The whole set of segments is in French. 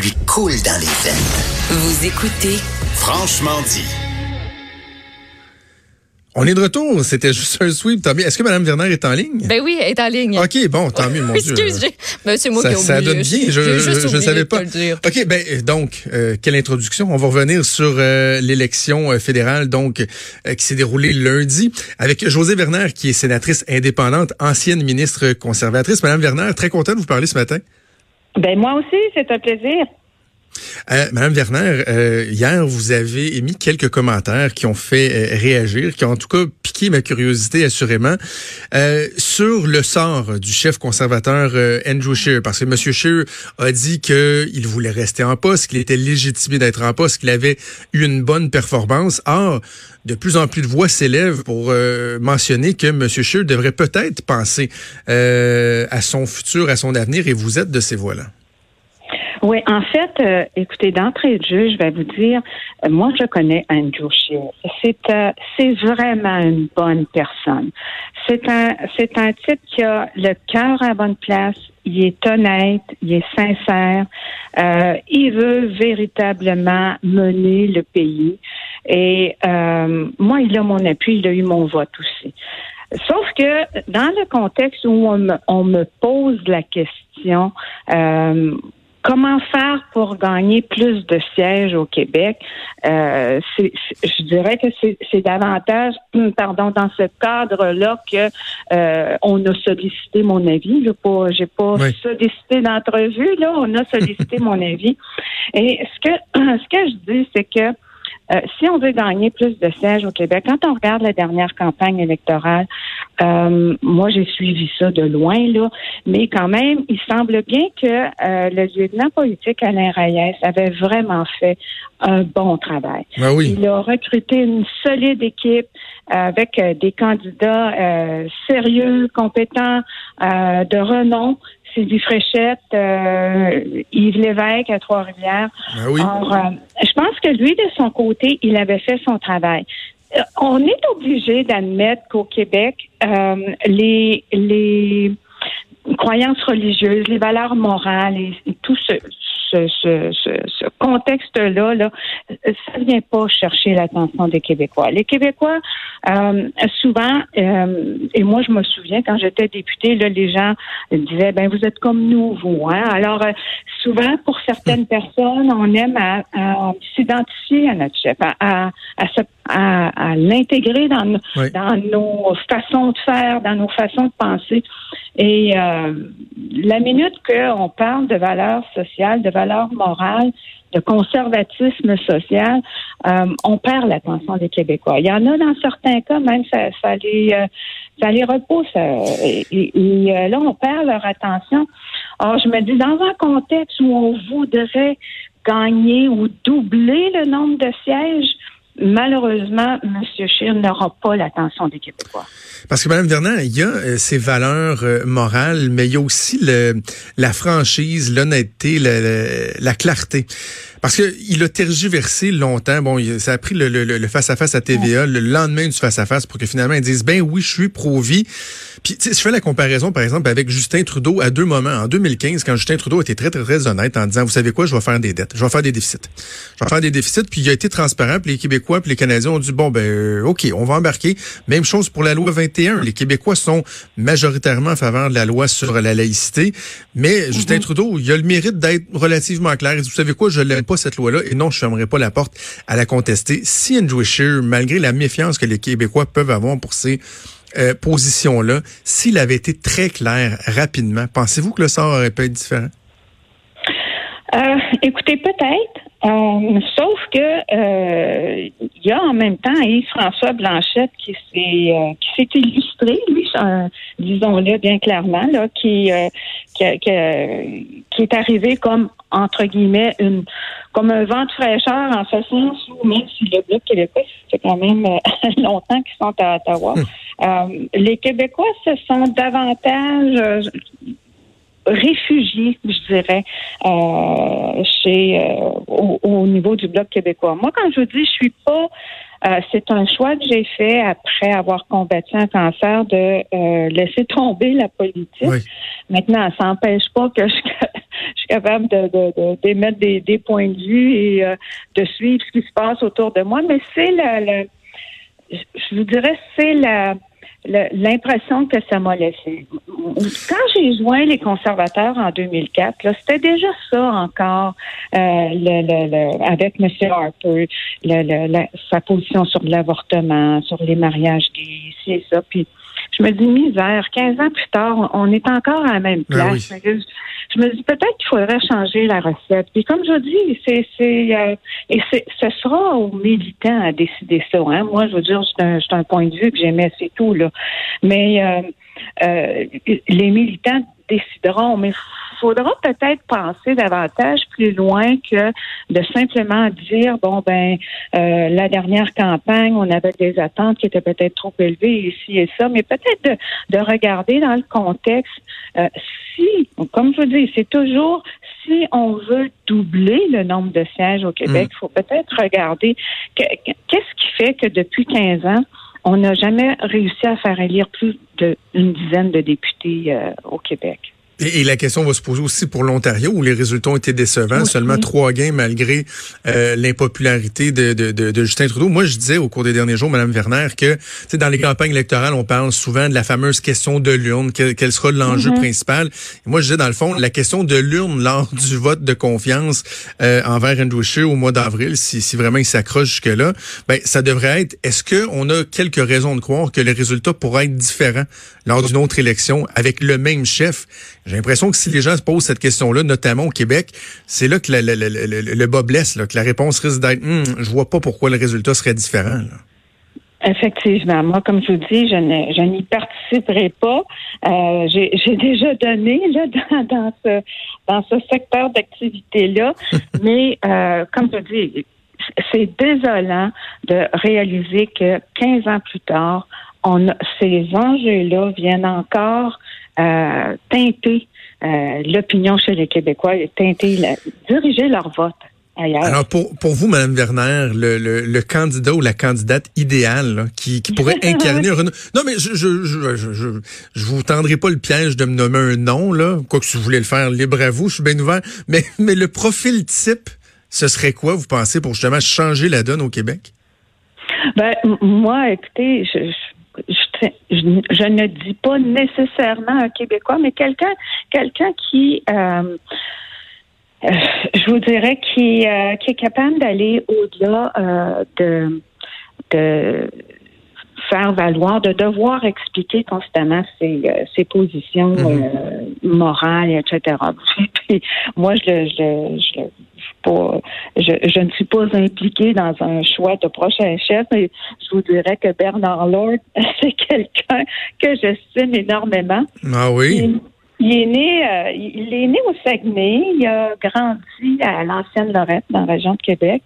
lui coule dans les veines. Vous écoutez Franchement dit. On est de retour. C'était juste un sweep. Tant mieux. Est-ce que Mme Werner est en ligne? Ben oui, elle est en ligne. OK, bon, tant mieux, mon Dieu. Excuse, j'ai- ben, c'est moi Ça, qui ai ça donne bien. Je oublié savais pas. OK, ben euh, donc, euh, quelle introduction? On va revenir sur euh, l'élection fédérale donc euh, qui s'est déroulée lundi avec José Werner, qui est sénatrice indépendante, ancienne ministre conservatrice. Madame Werner, très content de vous parler ce matin. Ben moi aussi, c'est un plaisir. Euh, Madame Werner, euh, hier, vous avez émis quelques commentaires qui ont fait euh, réagir, qui ont en tout cas piqué ma curiosité assurément, euh, sur le sort du chef conservateur Andrew Scheer. Parce que M. Scheer a dit qu'il voulait rester en poste, qu'il était légitimé d'être en poste, qu'il avait eu une bonne performance. Or, de plus en plus de voix s'élèvent pour mentionner que M. Scheer devrait peut-être penser à son futur, à son avenir, et vous êtes de ces voix-là. Oui, en fait, euh, écoutez, d'entrée de jeu, je vais vous dire, euh, moi, je connais Andrew Scheer. C'est euh, c'est vraiment une bonne personne. C'est un c'est un type qui a le cœur à bonne place. Il est honnête, il est sincère. Euh, il veut véritablement mener le pays. Et euh, moi, il a mon appui, il a eu mon vote aussi. Sauf que dans le contexte où on me, on me pose la question, euh, comment faire pour gagner plus de sièges au Québec, euh, je dirais que c'est davantage, pardon, dans ce cadre-là que euh, on a sollicité mon avis. J'ai pas, j'ai pas Oui. sollicité d'entrevue là, on a sollicité mon avis. Et ce que ce que je dis, c'est que euh, si on veut gagner plus de sièges au Québec, quand on regarde la dernière campagne électorale, euh, moi j'ai suivi ça de loin là, mais quand même, il semble bien que euh, le lieutenant politique Alain Reyes avait vraiment fait un bon travail. Ben oui. Il a recruté une solide équipe euh, avec euh, des candidats euh, sérieux, compétents, euh, de renom. Sylvie Fréchette, euh, Yves Lévesque à Trois-Rivières. Ben oui. Or, euh, je pense que lui, de son côté, il avait fait son travail. Euh, on est obligé d'admettre qu'au Québec, euh, les, les croyances religieuses, les valeurs morales et, et tout ce, ce, contexte-là, là, ça vient pas chercher l'attention des Québécois. Les Québécois, euh, souvent, euh, et moi je me souviens quand j'étais députée, là, les gens disaient, ben vous êtes comme nous, vous. Hein? Alors euh, souvent, pour certaines personnes, on aime s'identifier à notre chef, à, à, à, à l'intégrer dans, Oui. dans nos façons de faire, dans nos façons de penser. Et euh, la minute qu'on parle de valeurs sociales, de valeurs morales, de conservatisme social, euh, on perd l'attention des Québécois. Il y en a dans certains cas, même ça, ça les euh, ça les repousse. euh, et, et, et, euh, là, on perd leur attention. Alors, je me dis, dans un contexte où on voudrait gagner ou doubler le nombre de sièges, malheureusement, M. Scheer n'aura pas l'attention des Québécois. Parce que Mme Vernon, il y a euh, ces valeurs euh, morales, mais il y a aussi le, la franchise, l'honnêteté, la, la, la clarté. Parce que il a tergiversé longtemps. Bon, il- ça a pris le, le, le face-à-face à TVA le lendemain du face-à-face pour que finalement ils disent ben oui, je suis pro-vie. Puis, tu sais, je fais la comparaison, par exemple, avec Justin Trudeau à deux moments. En 2015, quand Justin Trudeau était très, très, très honnête en disant, vous savez quoi, je vais faire des dettes, je vais faire des déficits. Je vais faire des déficits, puis il a été transparent, puis les Québécois, puis les Canadiens ont dit, bon, ben, euh, OK, on va embarquer. Même chose pour la loi 21. Les Québécois sont majoritairement en faveur de la loi sur la laïcité, mais Justin Trudeau, il a le mérite d'être relativement clair. Il dit, vous savez quoi, je l'aime cette loi-là, et non, je fermerai pas la porte à la contester. Si Andrew Scheer, malgré la méfiance que les Québécois peuvent avoir pour ces euh, position-là, s'il avait été très clair rapidement, pensez-vous que le sort aurait pu être différent? Euh, écoutez, peut-être. Euh, sauf que euh, il y a en même temps Yves-François Blanchette qui s'est euh, qui s'est illustré, lui, euh, disons-le bien clairement, là, qui, euh, qui, a- qui, a- qui est arrivé comme entre guillemets une comme un vent de fraîcheur en ce sens où même si le bloc québécois fait quand même longtemps qu'ils sont à Ottawa, euh, les Québécois se sentent davantage euh, réfugiés, je dirais, euh, chez euh, au, au niveau du bloc québécois. Moi, quand je vous dis, je suis pas euh, c'est un choix que j'ai fait après avoir combattu un cancer de euh, laisser tomber la politique. Oui. Maintenant, ça n'empêche pas que je, je suis capable de, d'émettre des, des, points de vue et de suivre ce qui se passe autour de moi. Mais c'est le, je vous dirais, c'est la l'impression que ça m'a laissé. Quand j'ai joint les conservateurs en 2004, c'était déjà ça encore euh, le, avec M. Harper, sa position sur l'avortement, sur les mariages gays, c'est ça. Puis je me dis misère, 15 ans plus tard, on est encore à la même ben place je me dis peut-être qu'il faudrait changer la recette. Puis comme je dis, c'est c'est euh, et c'est ce sera aux militants à décider ça. Hein. Moi, je veux dire, c'est un, un, point de vue que j'aimais, c'est tout là. Mais euh, euh, les militants décideront, mais faudra peut-être penser davantage plus loin que de simplement dire bon ben euh, la dernière campagne on avait des attentes qui étaient peut-être trop élevées ici et ça mais peut-être de, de, regarder dans le contexte euh, si comme je vous dis c'est toujours si on veut doubler le nombre de sièges au Québec il mm. faut peut-être regarder qu'est-ce qui fait que depuis 15 ans on n'a jamais réussi à faire élire plus d'une dizaine de députés euh, au Québec. Et, la question va se poser aussi pour l'Ontario, où les résultats ont été décevants. Seulement trois gains malgré euh, l'impopularité de, de, de, Justin Trudeau. Moi, je disais au cours des derniers jours, Mme Werner, que dans les campagnes électorales, on parle souvent de la fameuse question de l'urne, quel, sera l'enjeu mm-hmm. principal. moi, je disais, dans le fond, la question de l'urne lors du vote de confiance euh, envers Andrew Scheer au mois d'avril, si, si vraiment il s'accroche jusque-là, ben, ça devrait être, est-ce qu'on a quelques raisons de croire que les résultats pourraient être différents lors d'une autre élection avec le même chef? J'ai l'impression que si les gens se posent cette question-là, notamment au Québec, c'est là que le, bas blesse, là, que la réponse risque d'être hum, je vois pas pourquoi le résultat serait différent. Effectivement. Moi, comme je vous dis, je, n'y participerai pas. Euh, j'ai déjà donné là, dans, dans, ce, dans ce secteur d'activité-là. Mais euh, comme je dis, c'est désolant de réaliser que 15 ans plus tard, on ces enjeux-là viennent encore euh, teinter euh, l'opinion chez les Québécois, teinter, diriger leur vote. Ailleurs. Alors pour, pour vous, Mme Werner, le, le, le candidat ou la candidate idéale qui, qui pourrait incarner un Non, mais je je, je, je, je, vous tendrai pas le piège de me nommer un nom, là. Quoi que si vous voulez le faire, libre à vous, je suis bien ouvert. Mais, mais le profil type, ce serait quoi, vous pensez, pour justement changer la donne au Québec? Ben, moi, écoutez, je, je, ne dis pas nécessairement un Québécois, mais quelqu'un quelqu'un qui euh, euh, je vous dirais qui, euh, qui est capable d'aller au-delà de, de faire valoir, de devoir expliquer constamment ses, ses positions mm-hmm. morales, etc. moi, je, je, je, pas, je, je, ne suis pas impliquée dans un choix de prochain chef, mais je vous dirais que Bernard Lord, c'est quelqu'un que j'estime énormément. Ah oui? Il, est né, euh, il est né au Saguenay. Il a grandi à l'ancienne Lorette, dans la région de Québec.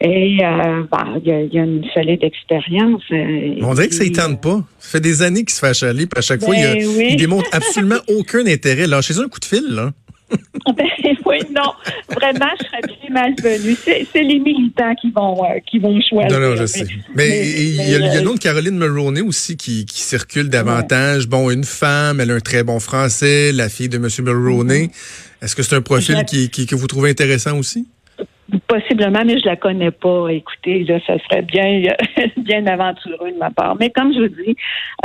Et euh, bah, il, y a, une solide expérience. Euh, On dirait que ça ne tente pas. Ça fait des années qu'il se fait achaler, puis à chaque fois, il, ben il, démontre absolument aucun intérêt. Lâchez-en un coup de fil, là. ben, oui, non, vraiment, je serais bien malvenue. C'est les militants qui vont, euh, qui vont choisir. Non, non, je sais. Mais, il y a, nom de Caroline Mulroney aussi qui, qui circule davantage. Bon, une femme, elle a un très bon français, la fille de M. Mulroney. Mm-hmm. Est-ce que c'est un profil qui, qui, que vous trouvez intéressant aussi? Possiblement, mais je la connais pas. Écoutez, là, ça serait bien, bien aventureux de ma part. Mais comme je vous dis,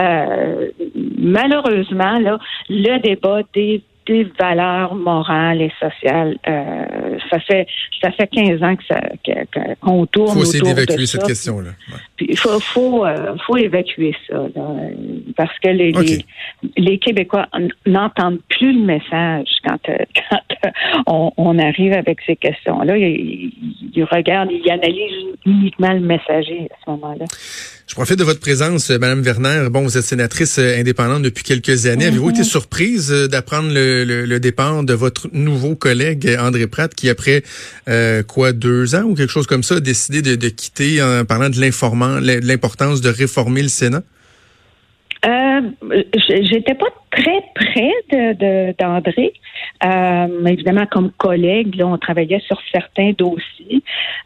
euh, malheureusement, là, le débat des des valeurs morales et sociales. Euh, ça fait ça fait 15 ans que ça qu'on tourne. Il faut essayer d'évacuer cette question-là. Il faut faut, euh, faut évacuer ça parce que les, les, Québécois n'entendent plus le message quand, euh, quand on, arrive avec ces questions-là. Ils, ils regardent, ils analysent uniquement le messager à ce moment-là. Je profite de votre présence, euh, Madame Werner. Bon, vous êtes sénatrice euh, indépendante depuis quelques années. Avez-vous été surprise euh, d'apprendre le, départ de votre nouveau collègue André Pratt, qui après quoi deux ans ou quelque chose comme ça a décidé de, quitter en parlant de l'informant, l'importance de réformer le Sénat? Euh, J'étais pas très près de d'André. Euh, évidemment, comme collègue, là, on travaillait sur certains dossiers.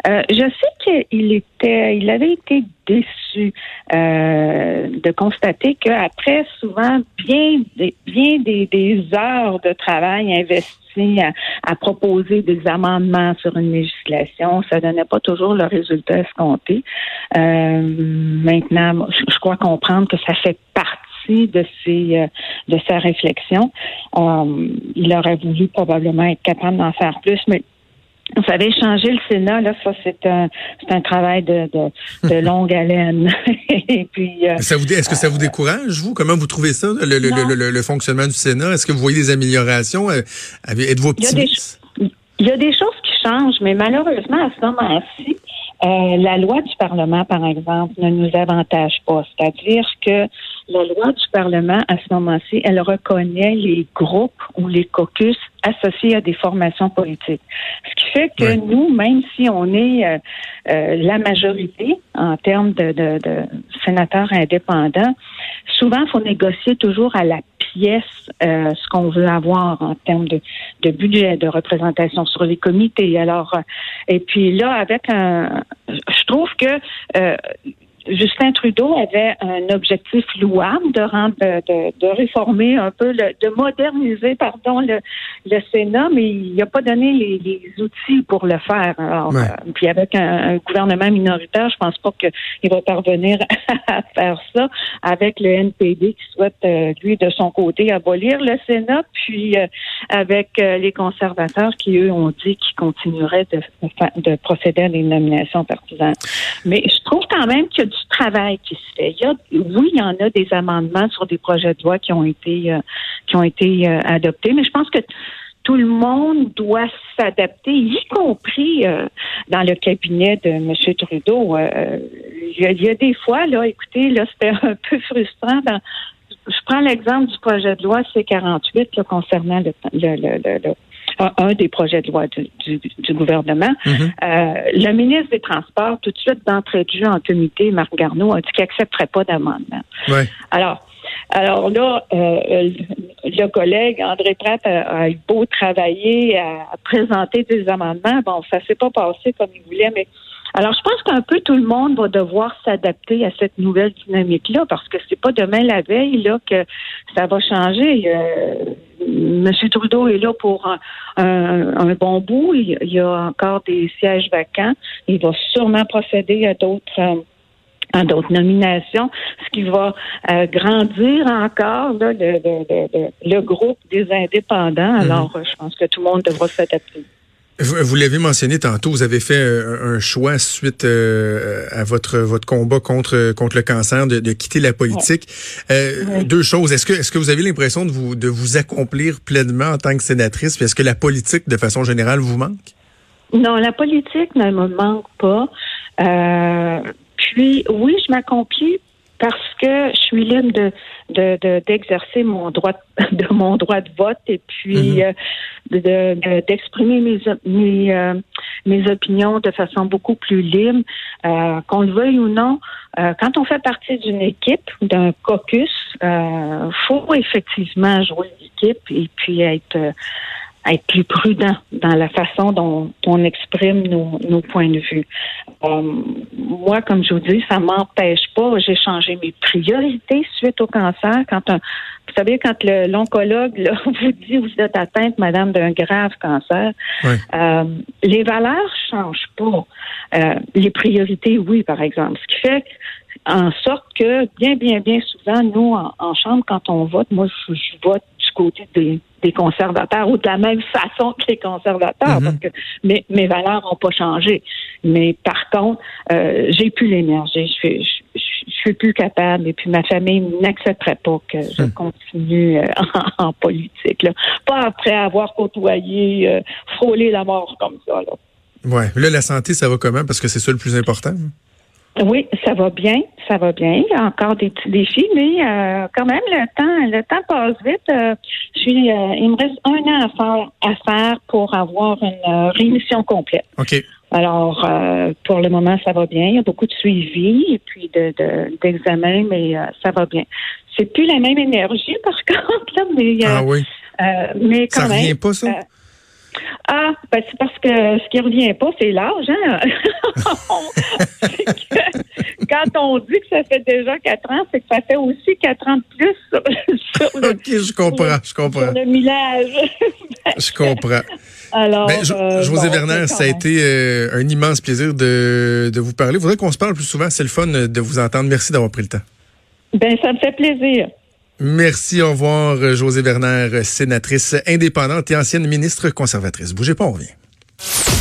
Euh, je sais qu'il était, il avait été déçu euh, de constater qu'après souvent bien des, bien des, des heures de travail investies à, à, proposer des amendements sur une législation. Ça donnait pas toujours le résultat escompté. Euh, maintenant, je, crois comprendre que ça fait partie de ses euh, de sa réflexion. Il aurait voulu probablement être capable d'en faire plus, mais vous savez, changer le Sénat, là, ça, c'est un, c'est un travail de, de, de longue haleine. Et puis, euh, ça vous, est-ce que ça vous décourage, vous? Comment vous trouvez ça, le, le, le, le fonctionnement du Sénat? Est-ce que vous voyez des améliorations? Êtes-vous optimiste? Il y a des choses qui changent, mais malheureusement, à ce moment-ci, euh, la loi du Parlement, par exemple, ne nous avantage pas. C'est-à-dire que la loi du Parlement, à ce moment-ci, elle reconnaît les groupes ou les caucus associés à des formations politiques. Ce qui fait que nous, même si on est euh, euh, la majorité en termes de, de, de sénateurs indépendants, souvent, il faut négocier toujours à la pièce euh, ce qu'on veut avoir en termes de, de, budget, de représentation sur les comités. Alors, et puis là, avec un, je trouve que euh, Justin Trudeau avait un objectif louable de rendre, de, de réformer un peu, le, de moderniser, pardon, le, le Sénat, mais il n'a pas donné les, les, outils pour le faire. Alors, euh, puis avec un, gouvernement minoritaire, je pense pas qu'il va parvenir à faire ça. Avec le NPD qui souhaite, euh, lui, de son côté, abolir le Sénat, puis euh, avec les conservateurs qui, eux, ont dit qu'ils continueraient de, de procéder à des nominations partisanes. Mais je trouve quand même qu'il y a du travail qui se fait. Il y a, oui, il y en a des amendements sur des projets de loi qui ont été euh, qui ont été euh, adoptés, mais je pense que tout le monde doit s'adapter, y compris euh, dans le cabinet de M. Trudeau. il, y a, des fois, là, écoutez, là, c'était un peu frustrant. je prends l'exemple du projet de loi C-48 concernant le, le un des projets de loi du, du, gouvernement. Mm-hmm. euh, le ministre des Transports, tout de suite d'entrée de jeu en comité, Marc Garneau, a dit qu'il n'accepterait pas d'amendement. Ouais. Alors, alors là, euh, le collègue André Pratt a, beau travailler à, présenter des amendements. Bon, ça s'est pas passé comme il voulait, mais alors je pense qu'un peu tout le monde va devoir s'adapter à cette nouvelle dynamique-là, parce que c'est pas demain la veille là que ça va changer. Euh, M. Trudeau est là pour un, bon bout. Il, y a encore des sièges vacants. Il va sûrement procéder à d'autres euh, à d'autres nominations, ce qui va euh, grandir encore le, groupe des indépendants. Mhm. Alors, je pense que tout le monde devra s'adapter. Vous, l'avez mentionné tantôt, vous avez fait un, choix suite euh, à votre votre combat contre contre le cancer de, quitter la politique. Euh, deux choses. Est-ce que est-ce que vous avez l'impression de vous de vous accomplir pleinement en tant que sénatrice? Est-ce que la politique, de façon générale, vous manque? Non, la politique ne me manque pas. Euh, puis oui, je m'accomplis parce que je suis libre de d'exercer mon droit de mon droit de vote et puis mhm. euh, d'exprimer mes mes euh, mes opinions de façon beaucoup plus libre euh, qu'on le veuille ou non quand on fait partie d'une équipe d'un caucus faut effectivement jouer l'équipe et puis être être plus prudent dans la façon dont on exprime nos, nos points de vue. Euh, moi, comme je vous dis, ça m'empêche pas. J'ai changé mes priorités suite au cancer. Quand un, vous savez, quand l'oncologue vous dit vous êtes atteinte, madame, d'un grave cancer, euh, les valeurs changent pas. Euh, les priorités, oui, par exemple. Ce qui fait en sorte que bien, bien, bien souvent, nous, en, chambre, quand on vote, moi, je vote du côté des des conservateurs ou de la même façon que les conservateurs mhm. parce que mes, mes valeurs n'ont pas changé. Mais par contre, euh, j'ai plus l'énergie. Je suis, je, suis plus capable et puis ma famille n'accepterait pas que je hmm. continue euh, en, politique. Là. Pas après avoir côtoyé, euh, frôlé la mort comme ça. Là. Ouais. Là, la santé, ça va comment? Parce que c'est ça le plus important. Oui, ça va bien, ça va bien. Il y a encore des petits défis, mais euh, quand même le temps, le temps passe vite. Euh, je suis, euh, il me reste un an à faire, à faire pour avoir une rémission complète. Ok. Alors, pour le moment, ça va bien. Il y a beaucoup de suivi et puis de, d'examen, mais ça va bien. C'est plus la même énergie, par contre, là, mais ah oui. mais quand ça même. Revient pas ça? Ah, ben c'est parce que ce qui revient pas, c'est l'âge. Hein? quand on dit que ça fait déjà quatre ans, c'est que ça fait aussi quatre ans de plus. ok, je comprends, je comprends. Sur le millage. Je comprends. Alors, Ben, euh, José bon, Werner, ça a été euh, un immense plaisir de, de vous parler. Il faudrait qu'on se parle plus souvent. C'est le fun de vous entendre. Merci d'avoir pris le temps. Ben, ça me fait plaisir. Merci, au revoir, José Werner, sénatrice indépendante et ancienne ministre conservatrice. Bougez pas, on revient.